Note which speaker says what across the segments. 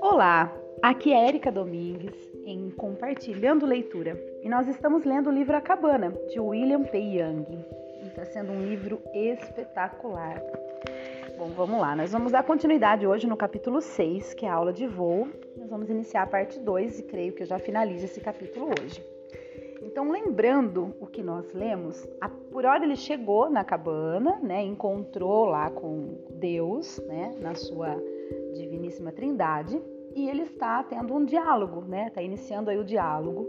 Speaker 1: Olá, aqui é Erika Domingues em Compartilhando Leitura e nós estamos lendo o livro A Cabana de William P. Young. Está sendo um livro espetacular. Bom, vamos lá, nós vamos dar continuidade hoje no capítulo 6, que é a aula de voo. Nós vamos iniciar a parte 2 e creio que eu já finalizo esse capítulo hoje. Então, lembrando o que nós lemos, a, por hora ele chegou na cabana, né, encontrou lá com Deus, né, na sua diviníssima trindade, e ele está tendo um diálogo, né, está iniciando aí o diálogo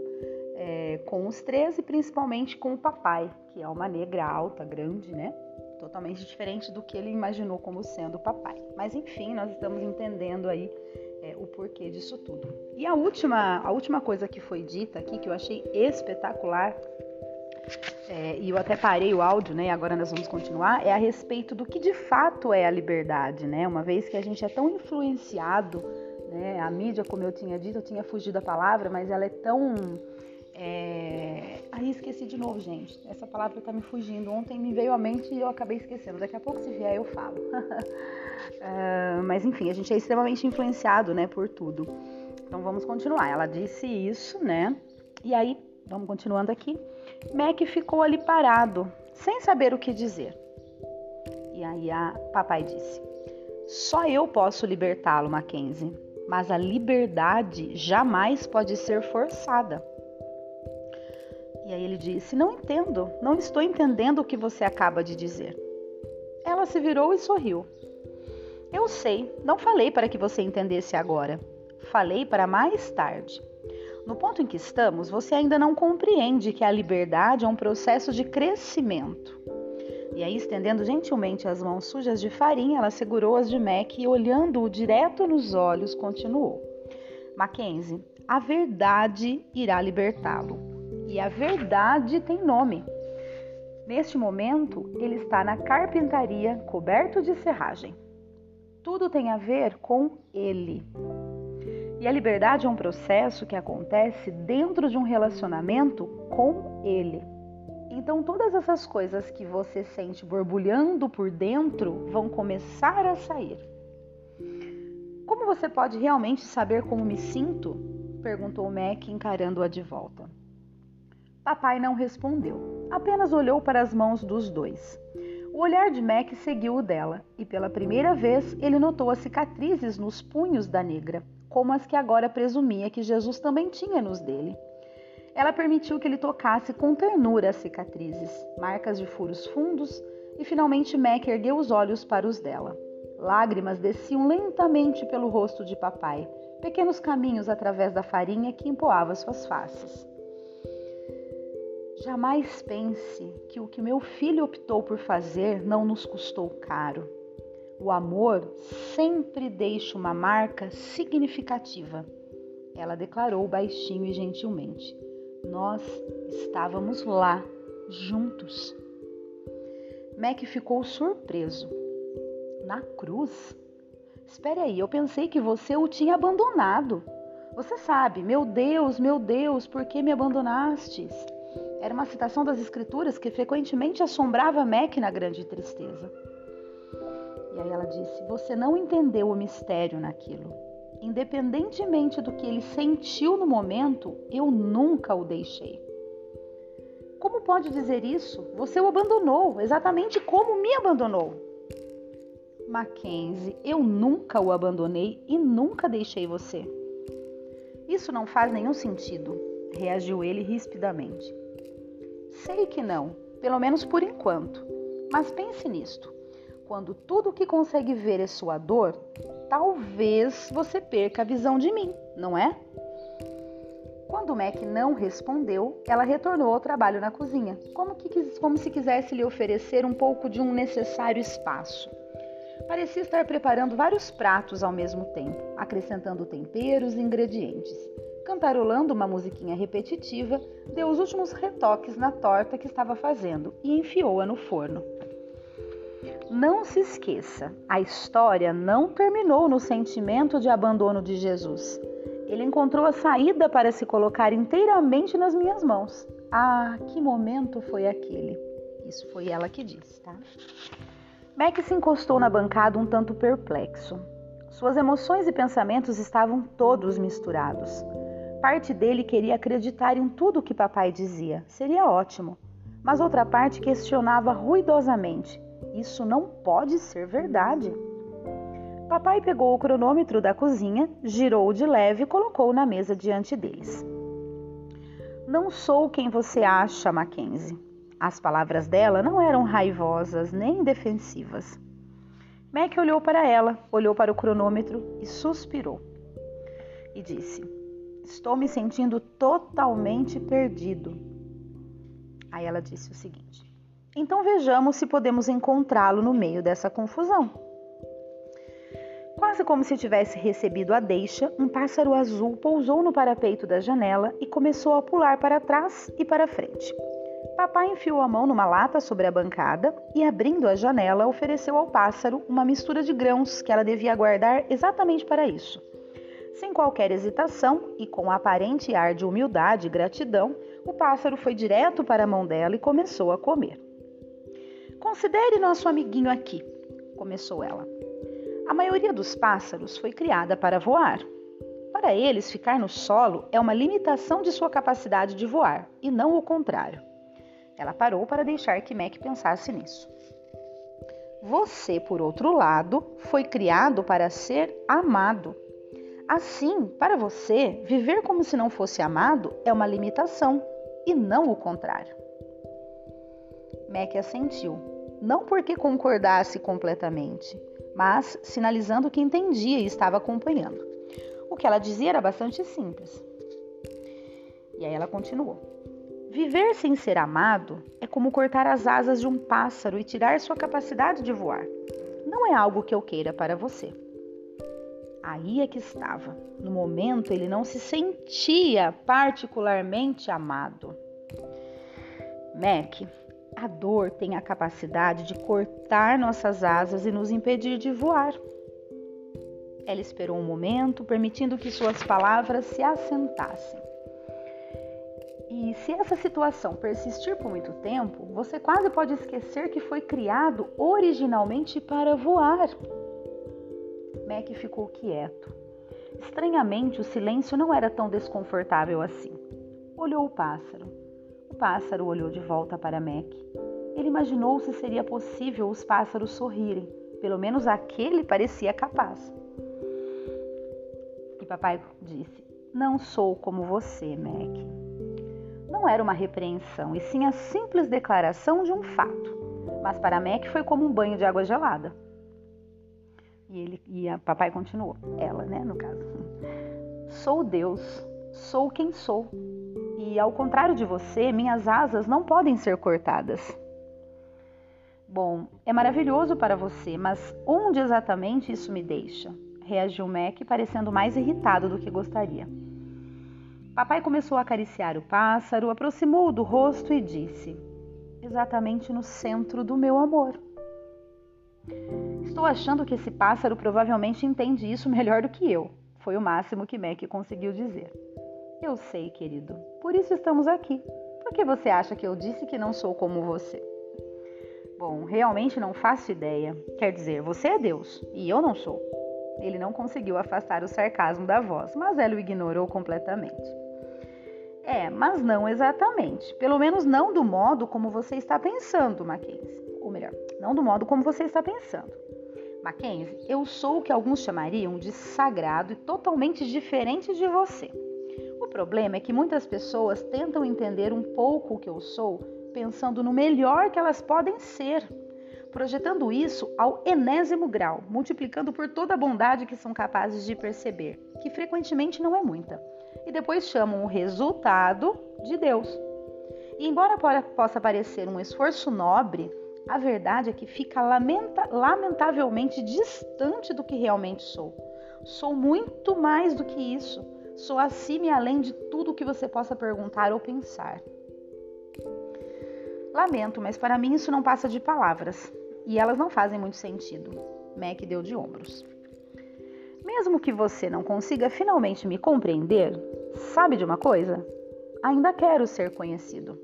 Speaker 1: é, com os três e principalmente com o papai, que é uma negra alta, grande, né, totalmente diferente do que ele imaginou como sendo o papai. Mas enfim, nós estamos entendendo aí é, o porquê disso tudo. E a última, a última coisa que foi dita aqui, que eu achei espetacular, é, e eu até parei o áudio, né? Agora nós vamos continuar, é a respeito do que de fato é a liberdade, né? Uma vez que a gente é tão influenciado, né? A mídia, como eu tinha dito, eu tinha fugido da palavra, mas ela é tão é... Aí esqueci de novo, gente. Essa palavra tá me fugindo. Ontem me veio à mente e eu acabei esquecendo. Daqui a pouco, se vier, eu falo. uh, mas enfim, a gente é extremamente influenciado, né, por tudo. Então vamos continuar. Ela disse isso, né? E aí, vamos continuando aqui. Mac ficou ali parado, sem saber o que dizer. E aí a papai disse: Só eu posso libertá-lo, Mackenzie, mas a liberdade jamais pode ser forçada. E aí ele disse: Não entendo, não estou entendendo o que você acaba de dizer. Ela se virou e sorriu. Eu sei, não falei para que você entendesse agora. Falei para mais tarde. No ponto em que estamos, você ainda não compreende que a liberdade é um processo de crescimento. E aí, estendendo gentilmente as mãos sujas de farinha, ela segurou as de Mac e, olhando-o direto nos olhos, continuou: Mackenzie, a verdade irá libertá-lo e a verdade tem nome. Neste momento, ele está na carpintaria, coberto de serragem. Tudo tem a ver com ele. E a liberdade é um processo que acontece dentro de um relacionamento com ele. Então, todas essas coisas que você sente borbulhando por dentro vão começar a sair. Como você pode realmente saber como me sinto? perguntou Mac, encarando-a de volta. Papai não respondeu, apenas olhou para as mãos dos dois. O olhar de Mac seguiu o dela, e pela primeira vez ele notou as cicatrizes nos punhos da negra, como as que agora presumia que Jesus também tinha nos dele. Ela permitiu que ele tocasse com ternura as cicatrizes, marcas de furos fundos, e finalmente Mac ergueu os olhos para os dela. Lágrimas desciam lentamente pelo rosto de papai, pequenos caminhos através da farinha que empoava suas faces. Jamais pense que o que meu filho optou por fazer não nos custou caro. O amor sempre deixa uma marca significativa. Ela declarou baixinho e gentilmente. Nós estávamos lá, juntos. Mac ficou surpreso. Na cruz? Espere aí, eu pensei que você o tinha abandonado. Você sabe, meu Deus, meu Deus, por que me abandonastes? Era uma citação das Escrituras que frequentemente assombrava Mac na grande tristeza. E aí ela disse: Você não entendeu o mistério naquilo. Independentemente do que ele sentiu no momento, eu nunca o deixei. Como pode dizer isso? Você o abandonou, exatamente como me abandonou. Mackenzie, eu nunca o abandonei e nunca deixei você. Isso não faz nenhum sentido, reagiu ele rispidamente. Sei que não, pelo menos por enquanto. Mas pense nisto. Quando tudo o que consegue ver é sua dor, talvez você perca a visão de mim, não é? Quando Mac não respondeu, ela retornou ao trabalho na cozinha, como, que, como se quisesse lhe oferecer um pouco de um necessário espaço. Parecia estar preparando vários pratos ao mesmo tempo, acrescentando temperos e ingredientes cantarolando uma musiquinha repetitiva, deu os últimos retoques na torta que estava fazendo e enfiou-a no forno. Não se esqueça, a história não terminou no sentimento de abandono de Jesus. Ele encontrou a saída para se colocar inteiramente nas minhas mãos. Ah, que momento foi aquele! Isso foi ela que disse, tá? Mac se encostou na bancada um tanto perplexo. Suas emoções e pensamentos estavam todos misturados. Parte dele queria acreditar em tudo o que papai dizia, seria ótimo. Mas outra parte questionava ruidosamente: isso não pode ser verdade. Papai pegou o cronômetro da cozinha, girou-o de leve e colocou na mesa diante deles. Não sou quem você acha, Mackenzie. As palavras dela não eram raivosas nem defensivas. Mac olhou para ela, olhou para o cronômetro e suspirou. E disse: Estou me sentindo totalmente perdido. Aí ela disse o seguinte: Então vejamos se podemos encontrá-lo no meio dessa confusão. Quase como se tivesse recebido a deixa, um pássaro azul pousou no parapeito da janela e começou a pular para trás e para frente. Papai enfiou a mão numa lata sobre a bancada e, abrindo a janela, ofereceu ao pássaro uma mistura de grãos que ela devia guardar exatamente para isso. Sem qualquer hesitação e com aparente ar de humildade e gratidão, o pássaro foi direto para a mão dela e começou a comer. Considere nosso amiguinho aqui, começou ela. A maioria dos pássaros foi criada para voar. Para eles, ficar no solo é uma limitação de sua capacidade de voar, e não o contrário. Ela parou para deixar que Mac pensasse nisso. Você, por outro lado, foi criado para ser amado. Assim, para você, viver como se não fosse amado é uma limitação e não o contrário. Mac assentiu, não porque concordasse completamente, mas sinalizando que entendia e estava acompanhando. O que ela dizia era bastante simples. E aí ela continuou: Viver sem ser amado é como cortar as asas de um pássaro e tirar sua capacidade de voar. Não é algo que eu queira para você. Aí é que estava. No momento, ele não se sentia particularmente amado. Mac a dor tem a capacidade de cortar nossas asas e nos impedir de voar. Ela esperou um momento, permitindo que suas palavras se assentassem. E se essa situação persistir por muito tempo, você quase pode esquecer que foi criado originalmente para voar. Mac ficou quieto. Estranhamente, o silêncio não era tão desconfortável assim. Olhou o pássaro. O pássaro olhou de volta para Mac. Ele imaginou se seria possível os pássaros sorrirem. Pelo menos aquele parecia capaz. E papai disse: Não sou como você, Mac. Não era uma repreensão, e sim a simples declaração de um fato. Mas para Mac foi como um banho de água gelada. E ele e a papai continuou, ela, né, no caso. Sou Deus, sou quem sou. E ao contrário de você, minhas asas não podem ser cortadas. Bom, é maravilhoso para você, mas onde exatamente isso me deixa? Reagiu Mac, parecendo mais irritado do que gostaria. Papai começou a acariciar o pássaro, aproximou-o do rosto e disse: Exatamente no centro do meu amor. Estou achando que esse pássaro provavelmente entende isso melhor do que eu. Foi o máximo que Mac conseguiu dizer. Eu sei, querido. Por isso estamos aqui. Por que você acha que eu disse que não sou como você? Bom, realmente não faço ideia. Quer dizer, você é Deus e eu não sou. Ele não conseguiu afastar o sarcasmo da voz, mas ela o ignorou completamente. É, mas não exatamente. Pelo menos não do modo como você está pensando, Mackenzie. Ou melhor, não do modo como você está pensando. Mackenzie, eu sou o que alguns chamariam de sagrado e totalmente diferente de você. O problema é que muitas pessoas tentam entender um pouco o que eu sou, pensando no melhor que elas podem ser, projetando isso ao enésimo grau, multiplicando por toda a bondade que são capazes de perceber, que frequentemente não é muita, e depois chamam o resultado de Deus. E embora possa parecer um esforço nobre, a verdade é que fica lamenta lamentavelmente distante do que realmente sou. Sou muito mais do que isso Sou acima e além de tudo que você possa perguntar ou pensar. Lamento, mas para mim isso não passa de palavras e elas não fazem muito sentido. Mac deu de ombros. Mesmo que você não consiga finalmente me compreender, sabe de uma coisa? Ainda quero ser conhecido.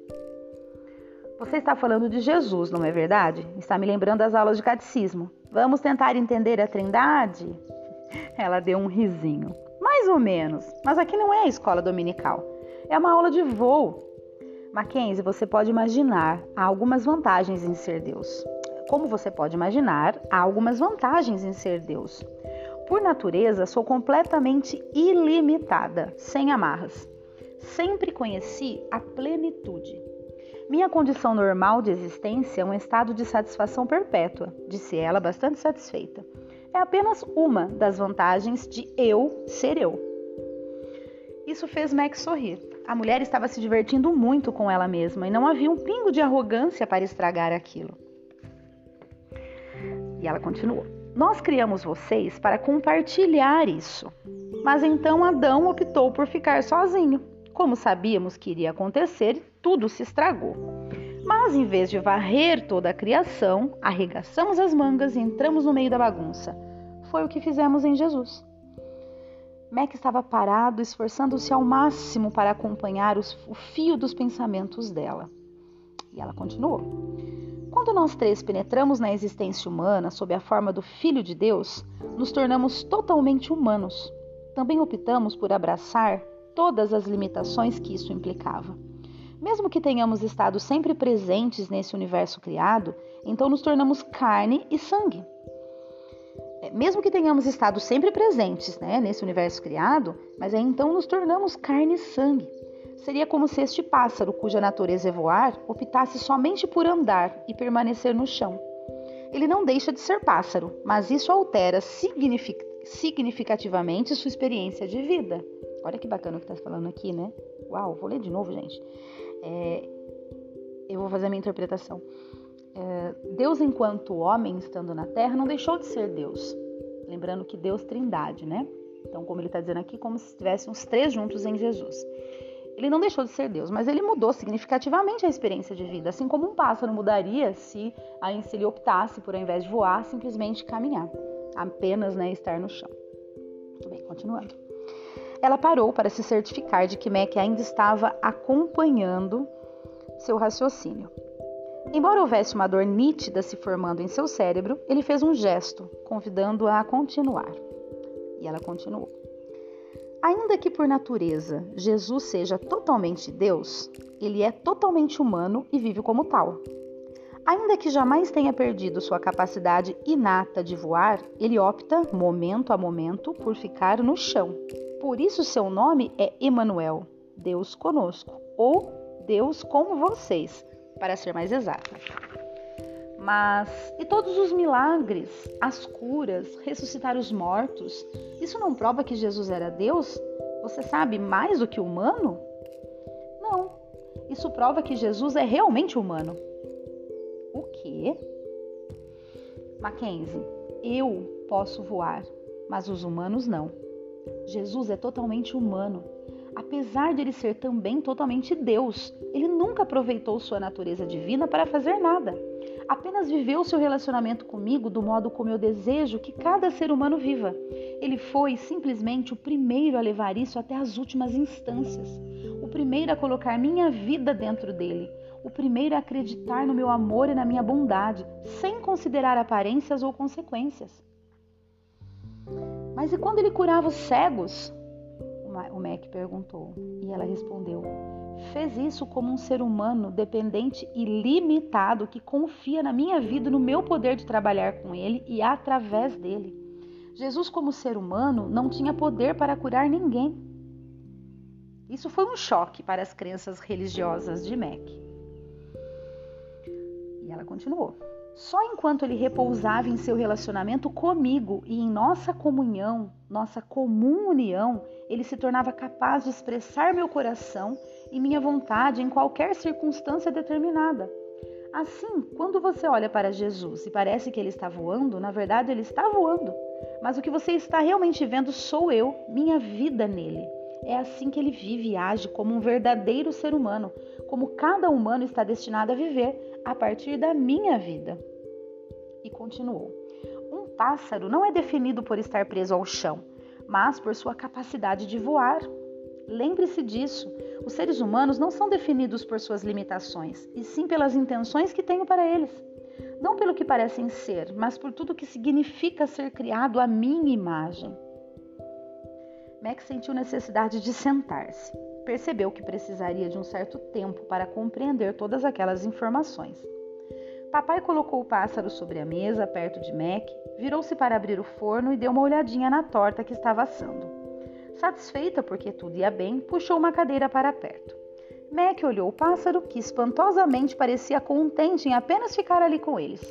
Speaker 1: Você está falando de Jesus, não é verdade? Está me lembrando das aulas de catecismo. Vamos tentar entender a Trindade? Ela deu um risinho. Mais ou menos, mas aqui não é a escola dominical. É uma aula de voo. Mackenzie, você pode imaginar, há algumas vantagens em ser Deus. Como você pode imaginar, há algumas vantagens em ser Deus. Por natureza, sou completamente ilimitada, sem amarras. Sempre conheci a plenitude. Minha condição normal de existência é um estado de satisfação perpétua, disse ela, bastante satisfeita. É apenas uma das vantagens de eu ser eu. Isso fez Max sorrir. A mulher estava se divertindo muito com ela mesma e não havia um pingo de arrogância para estragar aquilo. E ela continuou: Nós criamos vocês para compartilhar isso. Mas então Adão optou por ficar sozinho. Como sabíamos que iria acontecer, tudo se estragou. Mas em vez de varrer toda a criação, arregaçamos as mangas e entramos no meio da bagunça. Foi o que fizemos em Jesus. Mac estava parado, esforçando-se ao máximo para acompanhar os, o fio dos pensamentos dela. E ela continuou. Quando nós três penetramos na existência humana sob a forma do Filho de Deus, nos tornamos totalmente humanos. Também optamos por abraçar todas as limitações que isso implicava. Mesmo que tenhamos estado sempre presentes nesse universo criado, então nos tornamos carne e sangue. É, mesmo que tenhamos estado sempre presentes né, nesse universo criado, mas aí então nos tornamos carne e sangue. Seria como se este pássaro, cuja natureza é voar, optasse somente por andar e permanecer no chão. Ele não deixa de ser pássaro, mas isso altera significativamente sua experiência de vida. Olha que bacana o que está falando aqui, né? Uau, vou ler de novo, gente. É, eu vou fazer a minha interpretação. É, Deus, enquanto homem estando na terra, não deixou de ser Deus. Lembrando que Deus trindade, né? Então, como ele está dizendo aqui, como se estivessem os três juntos em Jesus. Ele não deixou de ser Deus, mas ele mudou significativamente a experiência de vida, assim como um pássaro mudaria se, se ele optasse por, ao invés de voar, simplesmente caminhar, apenas né, estar no chão. Muito bem, continuando. Ela parou para se certificar de que Mac ainda estava acompanhando seu raciocínio. Embora houvesse uma dor nítida se formando em seu cérebro, ele fez um gesto, convidando-a a continuar. E ela continuou. Ainda que por natureza Jesus seja totalmente Deus, ele é totalmente humano e vive como tal. Ainda que jamais tenha perdido sua capacidade inata de voar, ele opta, momento a momento, por ficar no chão, por isso seu nome é Emanuel, Deus conosco, ou Deus com vocês, para ser mais exata. Mas e todos os milagres, as curas, ressuscitar os mortos, isso não prova que Jesus era Deus? Você sabe mais do que humano? Não. Isso prova que Jesus é realmente humano. O quê? Mackenzie, eu posso voar, mas os humanos não. Jesus é totalmente humano. Apesar de ele ser também totalmente Deus, ele nunca aproveitou sua natureza divina para fazer nada. Apenas viveu seu relacionamento comigo do modo como eu desejo que cada ser humano viva. Ele foi simplesmente o primeiro a levar isso até as últimas instâncias, o primeiro a colocar minha vida dentro dele, o primeiro a acreditar no meu amor e na minha bondade, sem considerar aparências ou consequências. Mas e quando ele curava os cegos? O Mac perguntou. E ela respondeu: Fez isso como um ser humano dependente e limitado que confia na minha vida, no meu poder de trabalhar com ele e através dele. Jesus, como ser humano, não tinha poder para curar ninguém. Isso foi um choque para as crenças religiosas de Mac. E ela continuou. Só enquanto ele repousava em seu relacionamento comigo e em nossa comunhão, nossa comum união, ele se tornava capaz de expressar meu coração e minha vontade em qualquer circunstância determinada. Assim, quando você olha para Jesus e parece que ele está voando, na verdade ele está voando. Mas o que você está realmente vendo sou eu, minha vida nele. É assim que ele vive e age como um verdadeiro ser humano, como cada humano está destinado a viver a partir da minha vida. E continuou: Um pássaro não é definido por estar preso ao chão, mas por sua capacidade de voar. Lembre-se disso. Os seres humanos não são definidos por suas limitações, e sim pelas intenções que tenho para eles. Não pelo que parecem ser, mas por tudo que significa ser criado à minha imagem. Max sentiu necessidade de sentar-se. Percebeu que precisaria de um certo tempo para compreender todas aquelas informações. Papai colocou o pássaro sobre a mesa, perto de Mac, virou-se para abrir o forno e deu uma olhadinha na torta que estava assando. Satisfeita porque tudo ia bem, puxou uma cadeira para perto. Mac olhou o pássaro, que espantosamente parecia contente em apenas ficar ali com eles.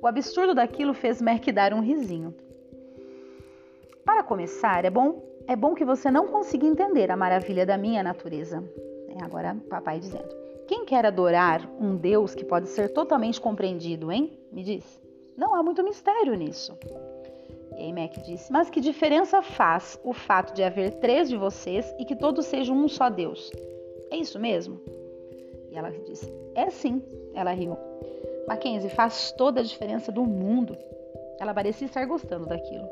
Speaker 1: O absurdo daquilo fez Mac dar um risinho. Para começar, é bom é bom que você não consiga entender a maravilha da minha natureza. É agora, papai dizendo: Quem quer adorar um Deus que pode ser totalmente compreendido, hein? Me diz. Não há muito mistério nisso. E aí Mac disse: Mas que diferença faz o fato de haver três de vocês e que todos sejam um só Deus? É isso mesmo? E ela disse: É sim. Ela riu. Mackenzie, faz toda a diferença do mundo. Ela parecia estar gostando daquilo.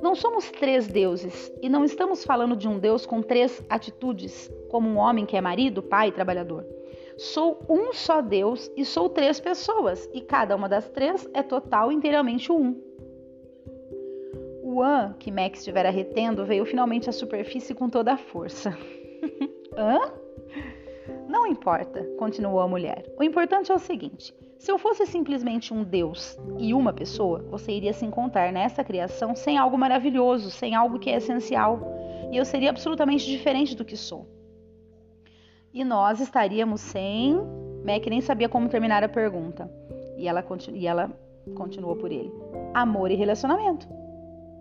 Speaker 1: Não somos três deuses e não estamos falando de um Deus com três atitudes, como um homem que é marido, pai e trabalhador. Sou um só Deus e sou três pessoas, e cada uma das três é total inteiramente um. O an que Max estivera retendo veio finalmente à superfície com toda a força. Hã? Não importa, continuou a mulher. O importante é o seguinte: se eu fosse simplesmente um Deus e uma pessoa, você iria se encontrar nessa criação sem algo maravilhoso, sem algo que é essencial. E eu seria absolutamente diferente do que sou. E nós estaríamos sem. Mac nem sabia como terminar a pergunta. E ela, continu... e ela continuou por ele: amor e relacionamento.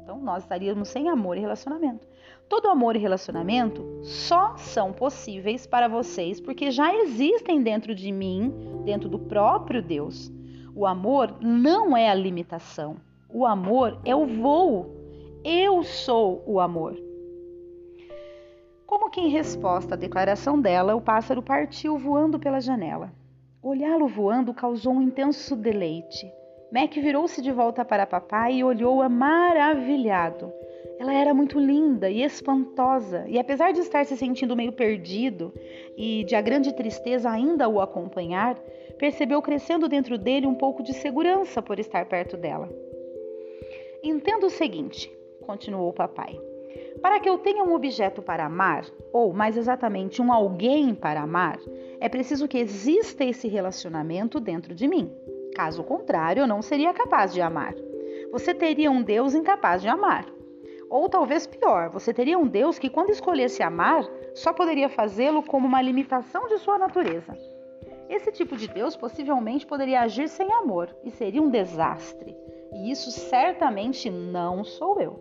Speaker 1: Então nós estaríamos sem amor e relacionamento. Todo amor e relacionamento só são possíveis para vocês porque já existem dentro de mim, dentro do próprio Deus. O amor não é a limitação. O amor é o voo. Eu sou o amor. Como que em resposta à declaração dela, o pássaro partiu voando pela janela. Olhá-lo voando causou um intenso deleite. Mac virou-se de volta para papai e olhou-a maravilhado. Ela era muito linda e espantosa, e apesar de estar se sentindo meio perdido e de a grande tristeza ainda o acompanhar, percebeu crescendo dentro dele um pouco de segurança por estar perto dela. Entenda o seguinte, continuou o papai. Para que eu tenha um objeto para amar, ou mais exatamente um alguém para amar, é preciso que exista esse relacionamento dentro de mim. Caso contrário, não seria capaz de amar. Você teria um Deus incapaz de amar. Ou talvez pior, você teria um Deus que, quando escolhesse amar, só poderia fazê-lo como uma limitação de sua natureza. Esse tipo de Deus possivelmente poderia agir sem amor e seria um desastre. E isso certamente não sou eu.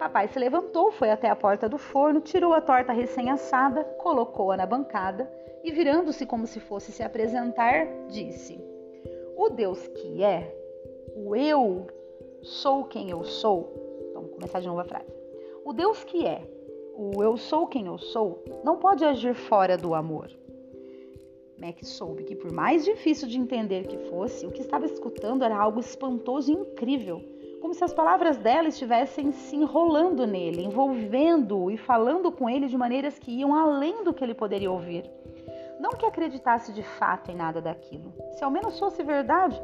Speaker 1: Papai se levantou, foi até a porta do forno, tirou a torta recém-assada, colocou-a na bancada e, virando-se como se fosse se apresentar, disse: O Deus que é, o eu sou quem eu sou, Vamos começar de novo a frase. O Deus que é, o eu sou quem eu sou, não pode agir fora do amor. Mac soube que, por mais difícil de entender que fosse, o que estava escutando era algo espantoso e incrível, como se as palavras dela estivessem se enrolando nele, envolvendo-o e falando com ele de maneiras que iam além do que ele poderia ouvir. Não que acreditasse de fato em nada daquilo. Se ao menos fosse verdade,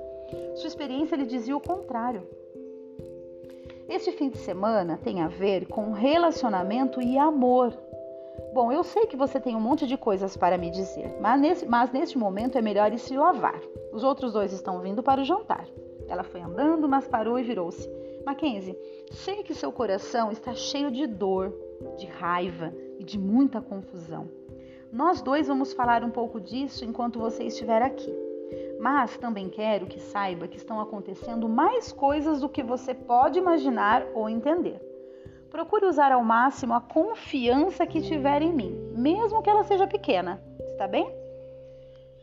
Speaker 1: sua experiência lhe dizia o contrário. Este fim de semana tem a ver com relacionamento e amor. Bom, eu sei que você tem um monte de coisas para me dizer, mas, nesse, mas neste momento é melhor ir se lavar. Os outros dois estão vindo para o jantar. Ela foi andando, mas parou e virou-se. Mackenzie, sei que seu coração está cheio de dor, de raiva e de muita confusão. Nós dois vamos falar um pouco disso enquanto você estiver aqui. Mas também quero que saiba que estão acontecendo mais coisas do que você pode imaginar ou entender. Procure usar ao máximo a confiança que tiver em mim, mesmo que ela seja pequena. Está bem?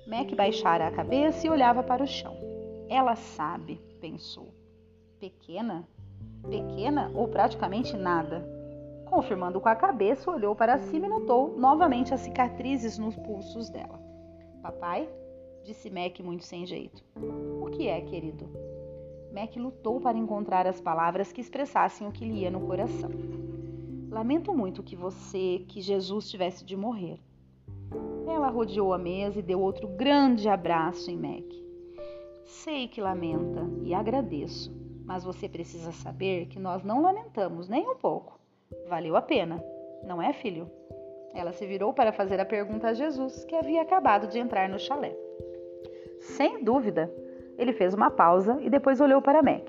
Speaker 1: Mac baixara a cabeça e olhava para o chão. Ela sabe, pensou. Pequena? Pequena ou praticamente nada? Confirmando com a cabeça, olhou para cima e notou novamente as cicatrizes nos pulsos dela. Papai, disse Mac muito sem jeito. O que é, querido? Mac lutou para encontrar as palavras que expressassem o que lhe ia no coração. Lamento muito que você, que Jesus tivesse de morrer. Ela rodeou a mesa e deu outro grande abraço em Mac. Sei que lamenta e agradeço, mas você precisa saber que nós não lamentamos nem um pouco. Valeu a pena, não é, filho? Ela se virou para fazer a pergunta a Jesus, que havia acabado de entrar no chalé. Sem dúvida, ele fez uma pausa e depois olhou para Mac.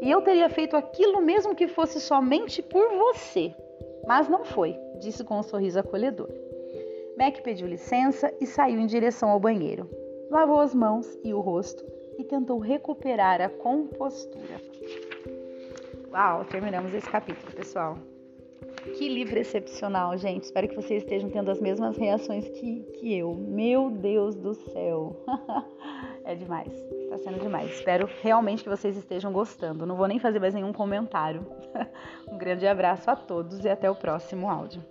Speaker 1: E eu teria feito aquilo mesmo que fosse somente por você. Mas não foi, disse com um sorriso acolhedor. Mac pediu licença e saiu em direção ao banheiro. Lavou as mãos e o rosto e tentou recuperar a compostura. Uau, terminamos esse capítulo, pessoal. Que livro excepcional, gente. Espero que vocês estejam tendo as mesmas reações que, que eu. Meu Deus do céu. é demais. Está sendo demais. Espero realmente que vocês estejam gostando. Não vou nem fazer mais nenhum comentário. um grande abraço a todos e até o próximo áudio.